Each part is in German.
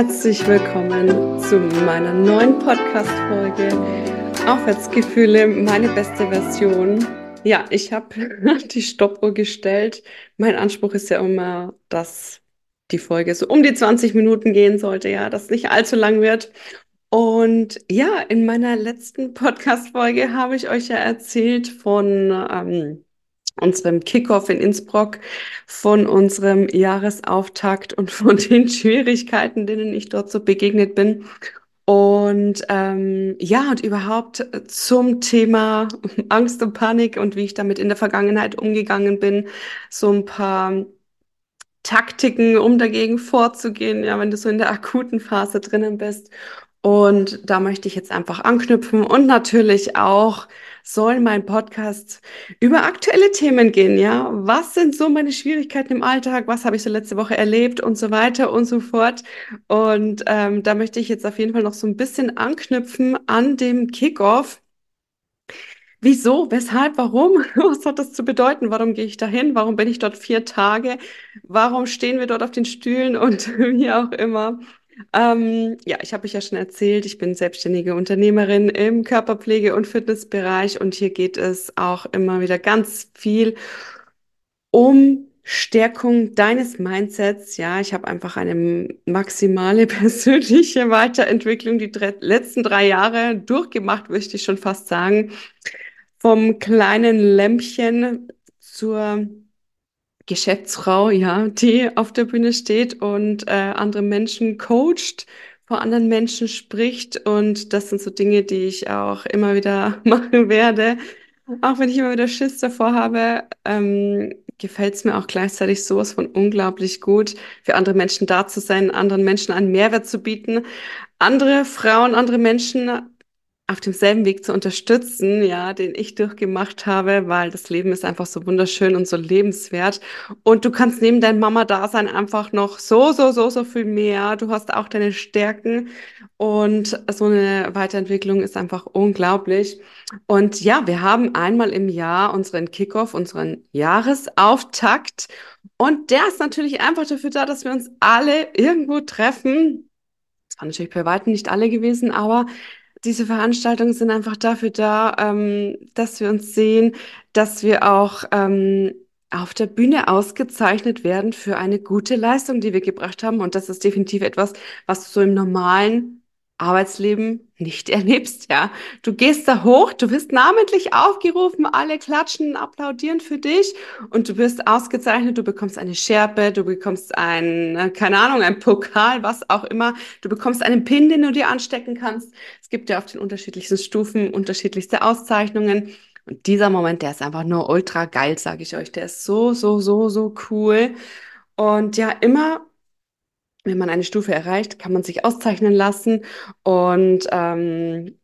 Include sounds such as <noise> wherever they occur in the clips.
herzlich willkommen zu meiner neuen Podcast-Folge Aufwärtsgefühle, meine beste Version. Ja, ich habe <laughs> die Stoppuhr gestellt. Mein Anspruch ist ja immer, dass die Folge so um die 20 Minuten gehen sollte, ja, dass nicht allzu lang wird. Und ja, in meiner letzten Podcast-Folge habe ich euch ja erzählt von ähm, unserem Kickoff in Innsbruck, von unserem Jahresauftakt und von den Schwierigkeiten, denen ich dort so begegnet bin. Und ähm, ja, und überhaupt zum Thema <laughs> Angst und Panik und wie ich damit in der Vergangenheit umgegangen bin, so ein paar Taktiken, um dagegen vorzugehen, ja, wenn du so in der akuten Phase drinnen bist. Und da möchte ich jetzt einfach anknüpfen und natürlich auch soll mein Podcast über aktuelle Themen gehen, ja? Was sind so meine Schwierigkeiten im Alltag? Was habe ich so letzte Woche erlebt und so weiter und so fort? Und ähm, da möchte ich jetzt auf jeden Fall noch so ein bisschen anknüpfen an dem Kickoff. Wieso? Weshalb? Warum? <laughs> Was hat das zu bedeuten? Warum gehe ich dahin? Warum bin ich dort vier Tage? Warum stehen wir dort auf den Stühlen und <laughs> wie auch immer? Ähm, ja, ich habe euch ja schon erzählt, ich bin selbstständige Unternehmerin im Körperpflege- und Fitnessbereich und hier geht es auch immer wieder ganz viel um Stärkung deines Mindsets. Ja, ich habe einfach eine maximale <laughs> persönliche Weiterentwicklung die letzten drei Jahre durchgemacht, möchte ich schon fast sagen. Vom kleinen Lämpchen zur Geschäftsfrau, ja, die auf der Bühne steht und äh, andere Menschen coacht, vor anderen Menschen spricht. Und das sind so Dinge, die ich auch immer wieder <laughs> machen werde. Auch wenn ich immer wieder Schiss davor habe, ähm, gefällt es mir auch gleichzeitig sowas von unglaublich gut, für andere Menschen da zu sein, anderen Menschen einen Mehrwert zu bieten, andere Frauen, andere Menschen auf demselben Weg zu unterstützen, ja, den ich durchgemacht habe, weil das Leben ist einfach so wunderschön und so lebenswert. Und du kannst neben deinem Mama-Dasein einfach noch so, so, so, so viel mehr. Du hast auch deine Stärken und so eine Weiterentwicklung ist einfach unglaublich. Und ja, wir haben einmal im Jahr unseren Kickoff, unseren Jahresauftakt. Und der ist natürlich einfach dafür da, dass wir uns alle irgendwo treffen. Das waren natürlich bei weitem nicht alle gewesen, aber diese Veranstaltungen sind einfach dafür da, ähm, dass wir uns sehen, dass wir auch ähm, auf der Bühne ausgezeichnet werden für eine gute Leistung, die wir gebracht haben. Und das ist definitiv etwas, was so im normalen Arbeitsleben nicht <laughs> erlebst, ja. Du gehst da hoch, du wirst namentlich aufgerufen, alle klatschen, applaudieren für dich und du wirst ausgezeichnet, du bekommst eine Schärpe, du bekommst ein, äh, keine Ahnung, ein Pokal, was auch immer. Du bekommst einen Pin, den du dir anstecken kannst. Es gibt ja auf den unterschiedlichsten Stufen unterschiedlichste Auszeichnungen. Und dieser Moment, der ist einfach nur ultra geil, sage ich euch. Der ist so, so, so, so cool. Und ja, immer wenn man eine Stufe erreicht, kann man sich auszeichnen lassen. Und ähm,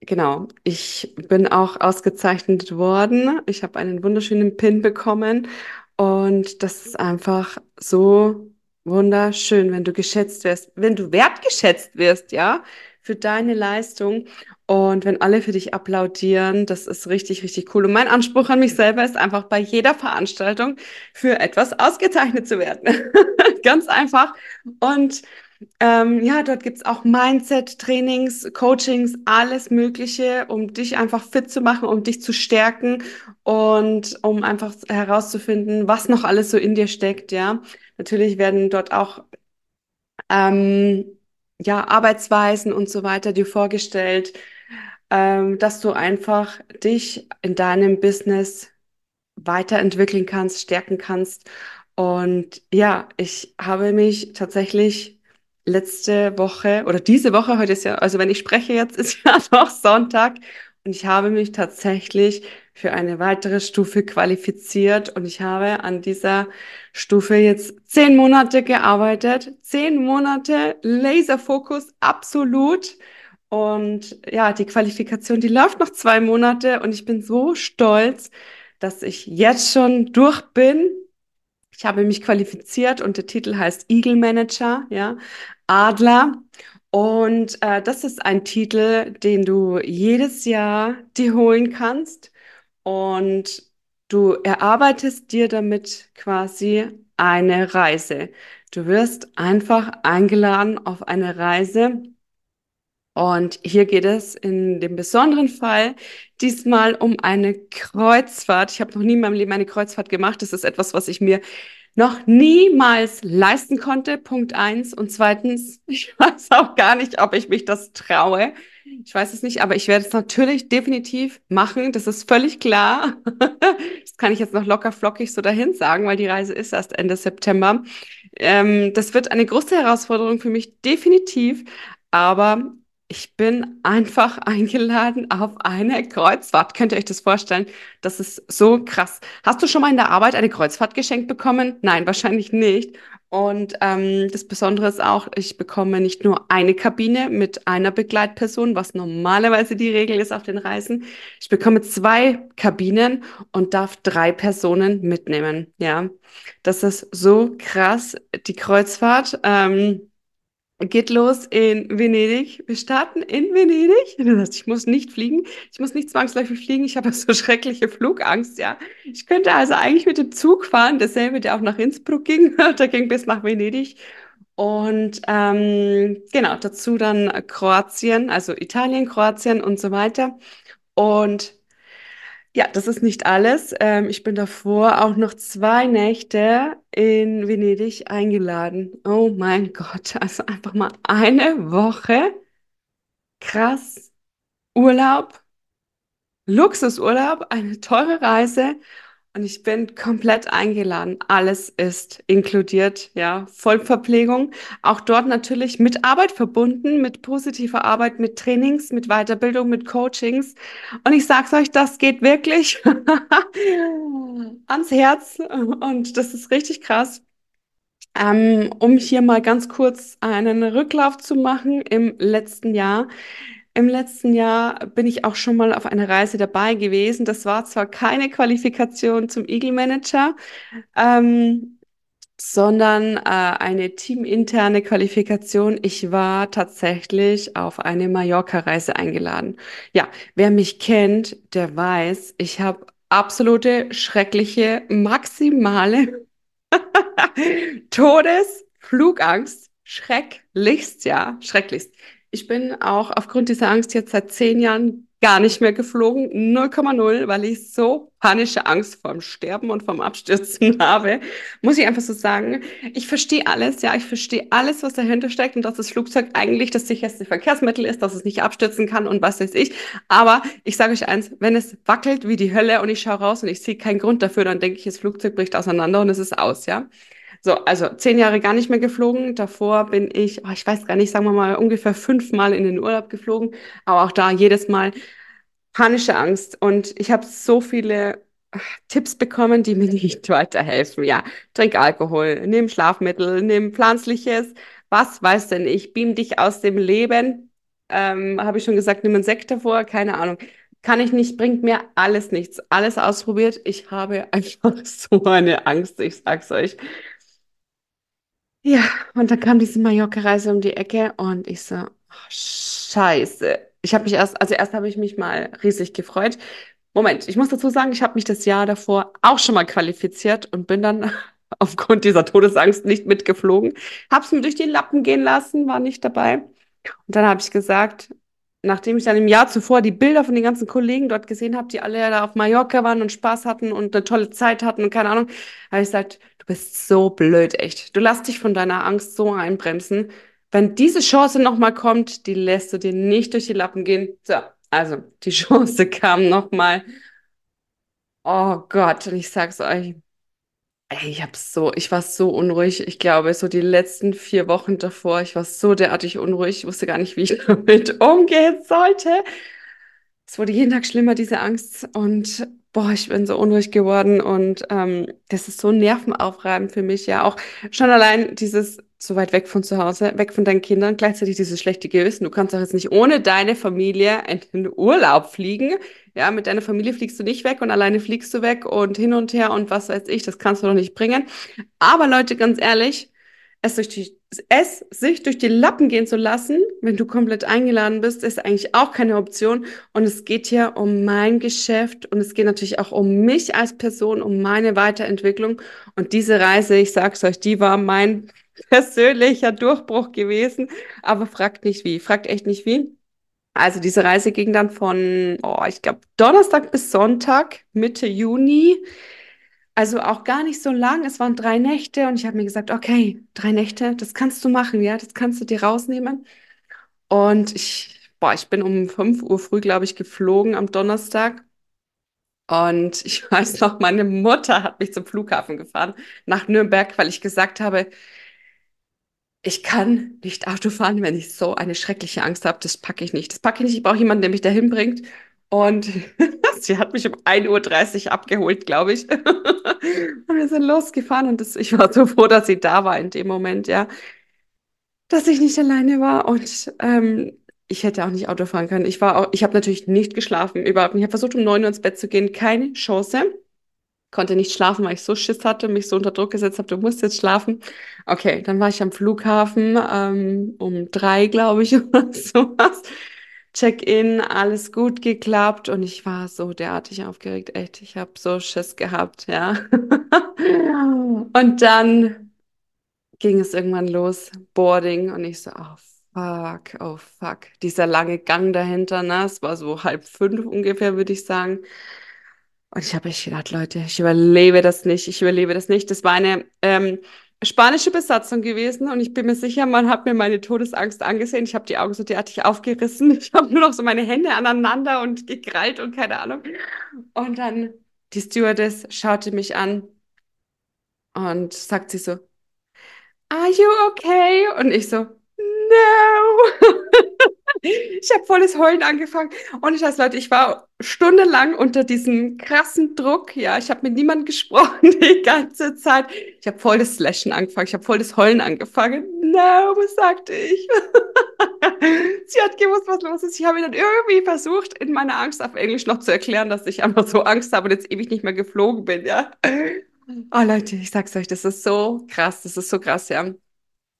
genau, ich bin auch ausgezeichnet worden. Ich habe einen wunderschönen Pin bekommen. Und das ist einfach so wunderschön, wenn du geschätzt wirst, wenn du wertgeschätzt wirst, ja, für deine Leistung. Und wenn alle für dich applaudieren, das ist richtig, richtig cool. Und mein Anspruch an mich selber ist einfach bei jeder Veranstaltung für etwas ausgezeichnet zu werden. <laughs> Ganz einfach. Und ähm, ja, dort gibt's auch Mindset-Trainings, Coachings, alles Mögliche, um dich einfach fit zu machen, um dich zu stärken und um einfach herauszufinden, was noch alles so in dir steckt, ja. Natürlich werden dort auch ähm, ja, Arbeitsweisen und so weiter dir vorgestellt, ähm, dass du einfach dich in deinem Business weiterentwickeln kannst, stärken kannst. Und ja, ich habe mich tatsächlich letzte Woche oder diese Woche, heute ist ja, also wenn ich spreche jetzt, ist ja <laughs> noch Sonntag und ich habe mich tatsächlich für eine weitere Stufe qualifiziert und ich habe an dieser Stufe jetzt zehn Monate gearbeitet. Zehn Monate Laserfokus, absolut. Und ja, die Qualifikation, die läuft noch zwei Monate und ich bin so stolz, dass ich jetzt schon durch bin. Ich habe mich qualifiziert und der Titel heißt Eagle Manager, ja, Adler. Und äh, das ist ein Titel, den du jedes Jahr dir holen kannst. Und du erarbeitest dir damit quasi eine Reise. Du wirst einfach eingeladen auf eine Reise. Und hier geht es in dem besonderen Fall diesmal um eine Kreuzfahrt. Ich habe noch nie in meinem Leben eine Kreuzfahrt gemacht. Das ist etwas, was ich mir noch niemals leisten konnte. Punkt eins. Und zweitens, <laughs> ich weiß auch gar nicht, ob ich mich das traue. Ich weiß es nicht, aber ich werde es natürlich definitiv machen. Das ist völlig klar. <laughs> Das kann ich jetzt noch locker flockig so dahin sagen, weil die Reise ist erst Ende September. Ähm, das wird eine große Herausforderung für mich, definitiv. Aber ich bin einfach <laughs> eingeladen auf eine Kreuzfahrt. Könnt ihr euch das vorstellen? Das ist so krass. Hast du schon mal in der Arbeit eine Kreuzfahrt geschenkt bekommen? Nein, wahrscheinlich nicht. Und ähm, das Besondere ist auch, ich bekomme nicht nur eine Kabine mit einer Begleitperson, was normalerweise die Regel ist auf den Reisen. Ich bekomme zwei Kabinen und darf drei Personen mitnehmen. Ja, das ist so krass. Die Kreuzfahrt. Ähm, geht los in Venedig. Wir starten in Venedig. Das heißt, ich muss nicht fliegen. Ich muss nicht zwangsläufig fliegen. Ich habe <laughs> so schreckliche Flugangst, ja. Ich könnte also eigentlich mit dem Zug fahren, derselbe, der auch nach Innsbruck ging. <laughs> Der ging bis nach Venedig. Und ähm, genau, dazu dann Kroatien, also Italien, Kroatien und so weiter. Und ja, das ist nicht alles. Ähm, ich bin davor auch noch zwei Nächte in Venedig eingeladen. Oh mein Gott, also einfach mal eine Woche. Krass. Urlaub, Luxusurlaub, eine teure Reise und ich bin komplett eingeladen. Alles ist inkludiert, ja, Vollverpflegung. Auch dort natürlich mit Arbeit verbunden, mit positiver Arbeit, mit Trainings, mit Weiterbildung, mit Coachings. Und ich sag's euch, das geht wirklich <laughs> ans Herz. Und das ist richtig krass. Ähm, um hier mal ganz kurz einen Rücklauf zu machen im letzten Jahr im letzten Jahr bin ich auch schon mal auf einer Reise dabei gewesen. Das war zwar keine Qualifikation zum Eagle Manager, ähm, sondern äh, eine teaminterne Qualifikation. Ich war tatsächlich auf eine Mallorca-Reise eingeladen. Ja, wer mich kennt, der weiß, ich habe absolute, schreckliche, maximale <laughs> Todesflugangst. Schrecklichst, ja, schrecklichst. Ich bin auch aufgrund dieser Angst jetzt seit zehn Jahren gar nicht mehr geflogen, 0,0, weil ich so panische Angst vorm Sterben und vorm Abstürzen <laughs> habe. Muss ich einfach so sagen. Ich verstehe alles, ja, ich verstehe alles, was dahinter steckt und dass das Flugzeug eigentlich das sicherste Verkehrsmittel ist, dass es nicht abstürzen kann und was weiß ich. Aber ich sage euch eins, wenn es wackelt wie die Hölle und ich schaue raus und ich sehe keinen Grund dafür, dann denke ich, das Flugzeug bricht auseinander und es ist aus, ja. So, also zehn Jahre gar nicht mehr geflogen. Davor bin ich, oh, ich weiß gar nicht, sagen wir mal, ungefähr fünfmal in den Urlaub geflogen. Aber auch da jedes Mal panische Angst. Und ich habe so viele ah, Tipps bekommen, die <laughs> mir nicht weiterhelfen. Ja, trink Alkohol, nimm Schlafmittel, nimm Pflanzliches. Was weiß denn ich? Beam dich aus dem Leben. Ähm, habe ich schon gesagt, nimm einen Sekt davor, keine Ahnung. Kann ich nicht, bringt mir alles nichts. Alles ausprobiert. Ich habe <laughs> einfach so eine Angst, ich sag's euch. Ja, und dann kam diese Mallorca-Reise um die Ecke und ich so, oh, Scheiße. Ich habe mich erst, also erst habe ich mich mal riesig gefreut. Moment, ich muss dazu sagen, ich habe mich das Jahr davor auch schon mal qualifiziert und bin dann <laughs> aufgrund dieser Todesangst nicht mitgeflogen. Hab's mir durch die Lappen gehen lassen, war nicht dabei. Und dann habe ich gesagt, nachdem ich dann im Jahr zuvor die Bilder von den ganzen Kollegen dort gesehen habe, die alle da auf Mallorca waren und Spaß hatten und eine tolle Zeit hatten und keine Ahnung, habe ich gesagt, bist so blöd, echt. Du lässt dich von deiner Angst so einbremsen. Wenn diese Chance nochmal kommt, die lässt du dir nicht durch die Lappen gehen. So, also die <laughs> Chance kam nochmal. Oh Gott, und ich sag's euch, Ey, ich hab so, ich war so unruhig. Ich glaube, so die letzten vier Wochen davor, ich war so derartig unruhig. Ich wusste gar nicht, wie ich <laughs> damit umgehen sollte. Es wurde jeden Tag schlimmer, diese Angst. Und boah, ich bin so unruhig geworden. Und ähm, das ist so nervenaufreibend für mich. Ja, auch schon allein dieses so weit weg von zu Hause, weg von deinen Kindern, gleichzeitig dieses schlechte Gewissen. Du kannst doch jetzt nicht ohne deine Familie in den Urlaub fliegen. Ja, mit deiner Familie fliegst du nicht weg und alleine fliegst du weg und hin und her und was weiß ich, das kannst du doch nicht bringen. Aber Leute, ganz ehrlich, es, durch die, es sich durch die Lappen gehen zu lassen, wenn du komplett eingeladen bist, ist eigentlich auch keine Option. Und es geht hier um mein Geschäft und es geht natürlich auch um mich als Person, um meine Weiterentwicklung. Und diese Reise, ich sag's euch, die war mein <laughs> persönlicher Durchbruch gewesen. Aber fragt nicht wie, fragt echt nicht wie. Also diese Reise ging dann von, oh, ich glaube, Donnerstag bis Sonntag, Mitte Juni. Also auch gar nicht so lang. Es waren drei Nächte und ich habe mir gesagt, okay, drei Nächte, das kannst du machen, ja, das kannst du dir rausnehmen. Und ich, boah, ich bin um 5 Uhr früh, glaube ich, geflogen am Donnerstag. Und ich <laughs> weiß noch, meine Mutter hat mich zum Flughafen gefahren, nach Nürnberg, weil ich gesagt habe, ich kann nicht Auto fahren, wenn ich so eine schreckliche Angst habe. Das packe ich nicht. Das packe ich nicht. Ich brauche jemanden, der mich dahin bringt. Und <laughs> <laughs> sie hat mich um 1.30 Uhr abgeholt, glaube ich. <laughs> und wir sind losgefahren und das, ich war so froh, dass sie da war in dem Moment, ja. Dass ich nicht alleine war und ähm, ich hätte auch nicht Auto fahren können. Ich war auch, ich habe natürlich nicht geschlafen, überhaupt. Ich habe versucht, um 9 Uhr ins Bett zu gehen. Keine Chance konnte nicht schlafen, weil ich so Schiss hatte, mich so unter Druck gesetzt habe, du musst jetzt schlafen. Okay, dann war ich am Flughafen ähm, um drei, glaube ich, <laughs> oder sowas. Check-in, alles gut geklappt und ich war so derartig aufgeregt, echt. Ich habe so Schiss gehabt, ja. und dann ging es irgendwann los, Boarding und ich so, oh fuck, oh fuck. Dieser lange Gang dahinter, ne? Es war so halb fünf ungefähr, würde ich sagen. Und ich habe echt gedacht, Leute, ich überlebe das nicht, ich überlebe das nicht. Das war eine ähm, spanische Besatzung gewesen und ich bin mir sicher, man hat mir meine Todesangst angesehen. Ich habe die Augen so derartig aufgerissen. <laughs> Ich habe nur noch so meine Hände aneinander und gekrallt und keine Ahnung. Und dann die Stewardess schaute mich an und sagt sie so, Are you okay? Und ich so, No. <laughs> Ich habe volles Heulen angefangen. Und ich weiß, Leute, ich war stundenlang unter diesem krassen Druck. Ja, ich habe mit niemandem gesprochen <laughs> die ganze Zeit. Ich habe voll das Slashen angefangen. Ich habe voll das Heulen angefangen. No, was sagte ich? <laughs> Sie hat gewusst, was los ist. Ich habe dann irgendwie versucht, in meiner Angst auf Englisch noch zu erklären, dass ich einfach so Angst habe und jetzt ewig nicht mehr geflogen bin. Ja. Oh Leute, ich sag's euch, das ist so krass. Das ist so krass, ja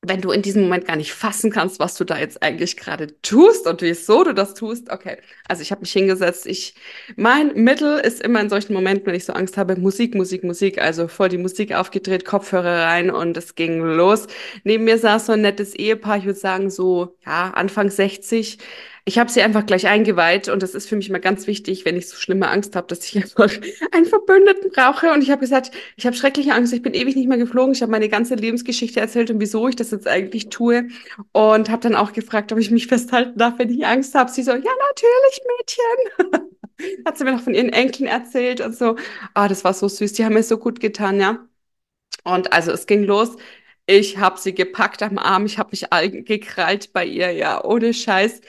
wenn du in diesem Moment gar nicht fassen kannst, was du da jetzt eigentlich gerade tust und wieso du das tust, okay. Also ich habe mich hingesetzt. Ich, mein Mittel ist immer in solchen Momenten, wenn ich so Angst habe, Musik, Musik, Musik. Also voll die Musik aufgedreht, Kopfhörer rein und es ging los. Neben mir saß so ein nettes Ehepaar, ich würde sagen so, ja, Anfang 60 ich habe sie einfach gleich eingeweiht und das ist für mich immer ganz wichtig, wenn ich so schlimme Angst habe, dass ich <laughs> einfach einen Verbündeten brauche. Und ich habe gesagt, ich habe schreckliche Angst, ich bin ewig nicht mehr geflogen. Ich habe meine ganze Lebensgeschichte erzählt und wieso ich das jetzt eigentlich tue. Und habe dann auch gefragt, ob ich mich festhalten darf, wenn ich Angst habe. Sie so, ja, natürlich, Mädchen. <laughs> Hat sie mir noch von ihren Enkeln erzählt und so. Ah, das war so süß. Die haben mir so gut getan, ja. Und also es ging los. Ich habe sie gepackt am Arm, ich habe mich gekrallt bei ihr, ja, ohne Scheiß.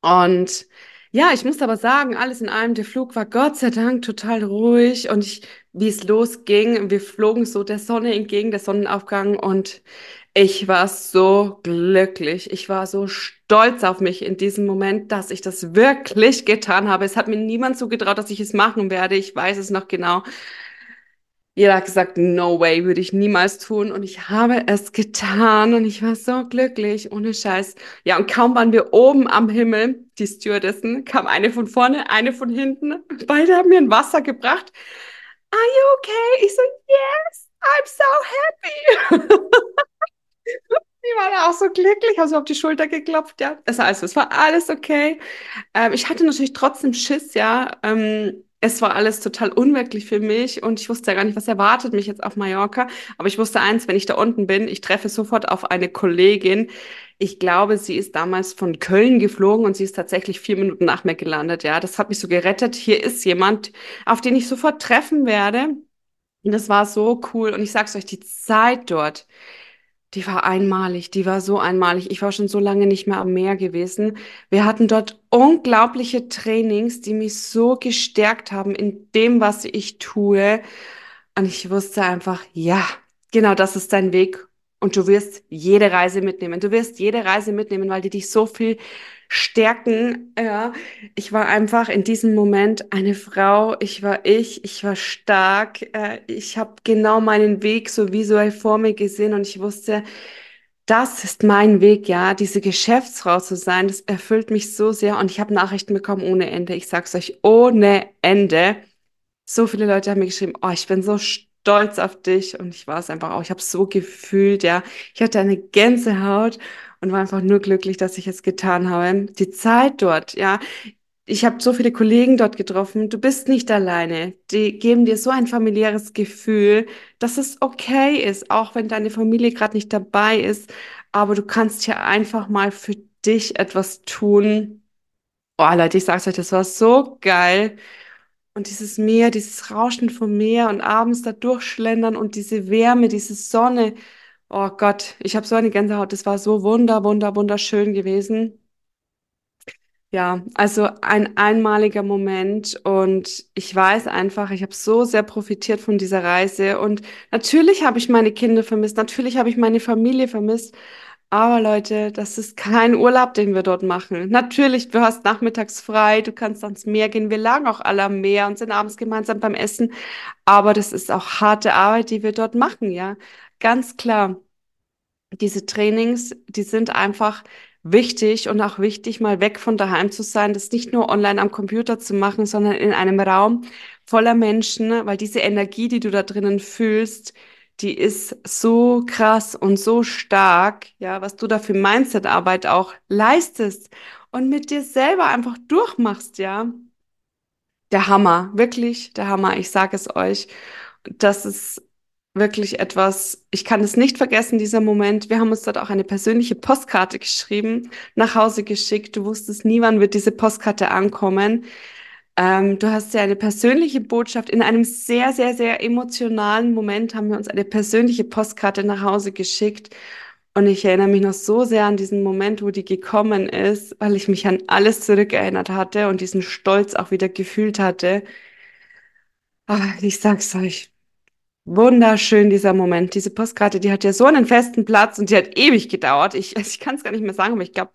Und ja, ich muss aber sagen, alles in allem, der Flug war Gott sei Dank total ruhig und ich, wie es losging, wir flogen so der Sonne entgegen, der Sonnenaufgang und ich war so glücklich. Ich war so stolz auf mich in diesem Moment, dass ich das wirklich getan habe. Es hat mir niemand zugetraut, dass ich es machen werde. Ich weiß es noch genau. Jeder hat gesagt, no way, würde ich niemals tun. Und ich habe es getan und ich war so glücklich, ohne Scheiß. Ja, und kaum waren wir oben am Himmel, die Stewardessen, kam eine von vorne, eine von hinten. Beide haben mir ein Wasser gebracht. Are you okay? Ich so, yes, I'm so happy. <laughs> Die waren auch so glücklich, haben so auf die Schulter geklopft, ja. Also, also es war alles okay. Ähm, ich hatte natürlich trotzdem Schiss, ja. Ähm, es war alles total unwirklich für mich und ich wusste ja gar nicht, was erwartet mich jetzt auf Mallorca. Aber ich wusste eins, wenn ich da unten bin, ich treffe sofort auf eine Kollegin. Ich glaube, sie ist damals von Köln geflogen und sie ist tatsächlich vier Minuten nach mir gelandet. Ja, das hat mich so gerettet. Hier ist jemand, auf den ich sofort treffen werde. Und das war so cool. Und ich sag's euch, die Zeit dort, die war einmalig, die war so einmalig. Ich war schon so lange nicht mehr am Meer gewesen. Wir hatten dort unglaubliche Trainings, die mich so gestärkt haben in dem, was ich tue. Und ich wusste einfach, ja, genau das ist dein Weg. Und du wirst jede Reise mitnehmen. Du wirst jede Reise mitnehmen, weil die dich so viel stärken. Ja, ich war einfach in diesem Moment eine Frau. Ich war ich. Ich war stark. Äh, ich habe genau meinen Weg so visuell vor mir gesehen und ich wusste, das ist mein Weg, ja, diese Geschäftsfrau zu sein, das erfüllt mich so sehr und ich habe Nachrichten bekommen ohne Ende. Ich sag's euch, ohne Ende. So viele Leute haben mir geschrieben, oh, ich bin so stolz auf dich und ich war es einfach auch. Ich habe so gefühlt, ja. Ich hatte eine Gänsehaut und war einfach nur glücklich, dass ich es getan habe. Die Zeit dort, ja. Ich habe so viele Kollegen dort getroffen. Du bist nicht alleine. Die geben dir so ein familiäres Gefühl, dass es okay ist, auch wenn deine Familie gerade nicht dabei ist. Aber du kannst ja einfach mal für dich etwas tun. Oh, Leute, ich sag's euch, das war so geil. Und dieses Meer, dieses Rauschen vom Meer und abends da durchschlendern und diese Wärme, diese Sonne. Oh Gott, ich habe so eine Gänsehaut. Das war so wunder, wunder, wunderschön gewesen. Ja, also ein einmaliger Moment und ich weiß einfach, ich habe so sehr profitiert von dieser Reise und natürlich habe ich meine Kinder vermisst, natürlich habe ich meine Familie vermisst, aber Leute, das ist kein Urlaub, den wir dort machen. Natürlich, du hast nachmittags frei, du kannst ans Meer gehen. Wir lagen auch alle am Meer und sind abends gemeinsam beim Essen. Aber das ist auch harte Arbeit, die wir dort machen, ja. Ganz klar. Diese Trainings, die sind einfach wichtig und auch wichtig, mal weg von daheim zu sein, das nicht nur online am Computer zu machen, sondern in einem Raum voller Menschen, weil diese Energie, die du da drinnen fühlst, die ist so krass und so stark, ja, was du da für Mindset-Arbeit auch leistest und mit dir selber einfach durchmachst, ja. Der Hammer, wirklich der Hammer, ich sage es euch. Das ist wirklich etwas, ich kann es nicht vergessen, dieser Moment. Wir haben uns dort auch eine persönliche Postkarte geschrieben, nach Hause geschickt. Du wusstest nie, wann wird diese Postkarte ankommen. Ähm, du hast ja eine persönliche Botschaft. In einem sehr, sehr, sehr emotionalen Moment haben wir uns eine persönliche Postkarte nach Hause geschickt. Und ich erinnere mich noch so sehr an diesen Moment, wo die gekommen ist, weil ich mich an alles zurückerinnert hatte und diesen Stolz auch wieder gefühlt hatte. Aber ich sag's euch, wunderschön dieser Moment. Diese Postkarte, die hat ja so einen festen Platz und die hat ewig gedauert. Ich, also ich kann es gar nicht mehr sagen, aber ich glaube,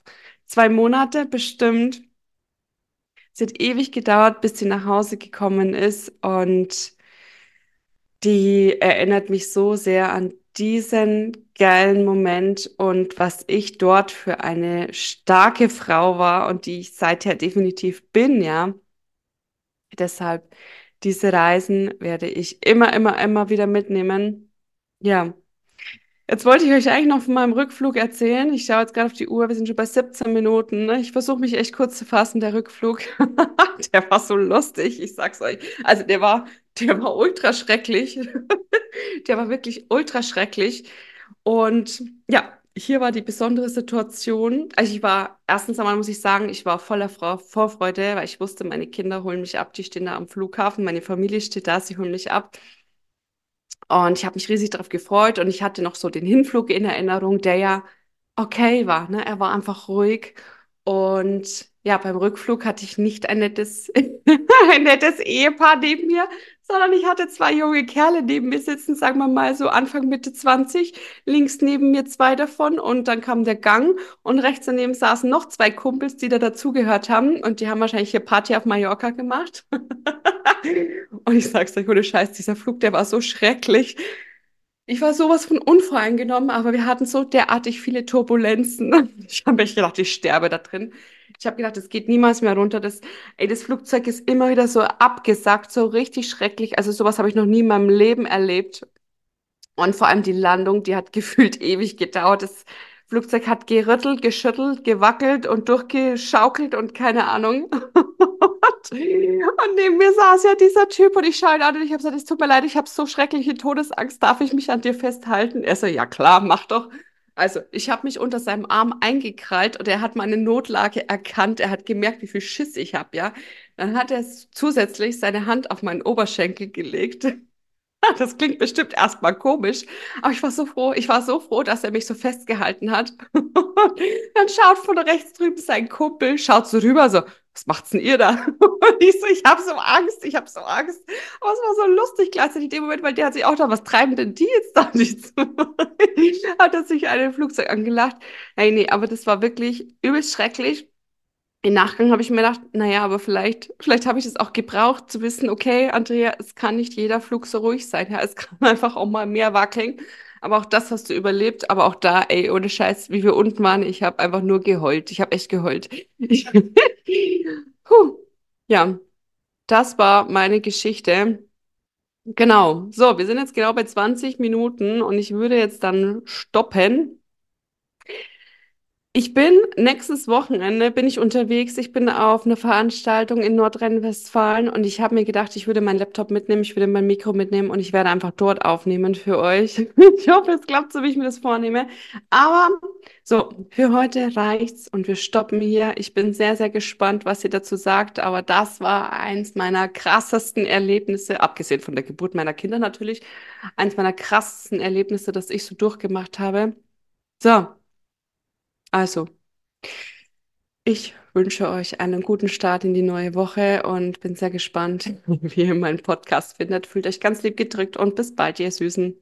zwei Monate bestimmt. Es hat ewig gedauert, bis sie nach Hause gekommen ist und die erinnert mich so sehr an diesen geilen Moment und was ich dort für eine starke Frau war und die ich seither definitiv bin, ja. Deshalb diese Reisen werde ich immer, immer, immer wieder mitnehmen. Ja. Jetzt wollte ich euch eigentlich noch von meinem Rückflug erzählen. Ich schaue jetzt gerade auf die Uhr, wir sind schon bei 17 Minuten. Ne? Ich versuche mich echt kurz zu fassen, der Rückflug. <laughs> der war so lustig, ich sag's euch. Also der war, der war ultra schrecklich. <laughs> der war wirklich ultra schrecklich. Und ja, hier war die besondere Situation. Also ich war, erstens einmal muss ich sagen, ich war voller Vorfreude, weil ich wusste, meine Kinder holen mich ab, die stehen da am Flughafen, meine Familie steht da, sie holen mich ab. Und ich habe mich riesig darauf gefreut und ich hatte noch so den Hinflug in Erinnerung, der ja okay war. Ne? Er war einfach ruhig. Und ja, beim Rückflug hatte ich nicht ein nettes, <laughs> ein nettes Ehepaar neben mir, sondern ich hatte zwei junge Kerle neben mir sitzen, sagen wir mal so Anfang Mitte 20, links neben mir zwei davon und dann kam der Gang und rechts daneben saßen noch zwei Kumpels, die da dazugehört haben und die haben wahrscheinlich hier Party auf Mallorca gemacht. <laughs> und ich sag's euch, ohne Scheiß, dieser Flug, der war so schrecklich. Ich war sowas von unvoreingenommen, aber wir hatten so derartig viele Turbulenzen. <laughs> Ich habe mich gedacht, ich sterbe da drin. Ich habe gedacht, es geht niemals mehr runter. Das, ey, das Flugzeug ist immer wieder so abgesackt, so richtig schrecklich. Also sowas habe ich noch nie in meinem Leben erlebt. Und vor allem die Landung, die hat <laughs> gefühlt ewig gedauert. Das Flugzeug hat gerüttelt, geschüttelt, gewackelt und durchgeschaukelt und keine Ahnung. <laughs> und neben mir saß ja dieser Typ und ich schaue ihn an und ich habe gesagt, es tut mir leid, ich habe so schreckliche Todesangst, darf ich mich an dir festhalten? Er so, ja klar, mach doch. Also, ich habe mich unter seinem Arm eingekrallt und er hat meine Notlage erkannt. Er hat gemerkt, wie viel Schiss ich habe, ja. Dann hat er zusätzlich seine Hand auf meinen Oberschenkel gelegt. <laughs> Das klingt bestimmt erstmal komisch, aber ich war so froh, ich war so froh, dass er mich so festgehalten hat. <laughs> Dann schaut von rechts drüben sein Kumpel, schaut so rüber, so, was macht's denn ihr da? <laughs> Und ich so, ich habe so Angst, ich habe so Angst. Aber es war so lustig gleichzeitig in dem Moment, weil der hat sich auch da, was treiben denn die jetzt da <laughs> nicht Hat er sich den Flugzeug angelacht. Hey, nee, aber das war wirklich übelst schrecklich. Im Nachgang habe ich mir gedacht, naja, aber vielleicht, vielleicht habe ich es auch gebraucht, zu wissen, okay, Andrea, es kann nicht jeder Flug so ruhig sein. Ja, es kann <laughs> einfach auch mal mehr wackeln. Aber auch das hast du überlebt. Aber auch da, ey, ohne Scheiß, wie wir unten waren, ich habe einfach nur geheult. Ich habe echt geheult. <laughs> Puh. Ja, das war meine Geschichte. Genau. So, wir sind jetzt genau bei 20 Minuten und ich würde jetzt dann stoppen. Ich bin nächstes Wochenende bin ich unterwegs. Ich bin auf einer Veranstaltung in Nordrhein-Westfalen und ich habe mir gedacht, ich würde meinen Laptop mitnehmen, ich würde mein Mikro mitnehmen und ich werde einfach dort aufnehmen für euch. <laughs> Ich hoffe, es klappt so, wie ich mir das vornehme. Aber so, für heute reicht's und wir stoppen hier. Ich bin sehr, sehr gespannt, was ihr dazu sagt. Aber das war eins meiner krassesten Erlebnisse, abgesehen von der Geburt meiner Kinder natürlich, eins meiner krassesten Erlebnisse, das ich so durchgemacht habe. So. Also, ich wünsche euch einen guten Start in die neue Woche und bin sehr gespannt, <laughs> wie ihr meinen Podcast findet. Fühlt euch ganz lieb gedrückt und bis bald, ihr Süßen.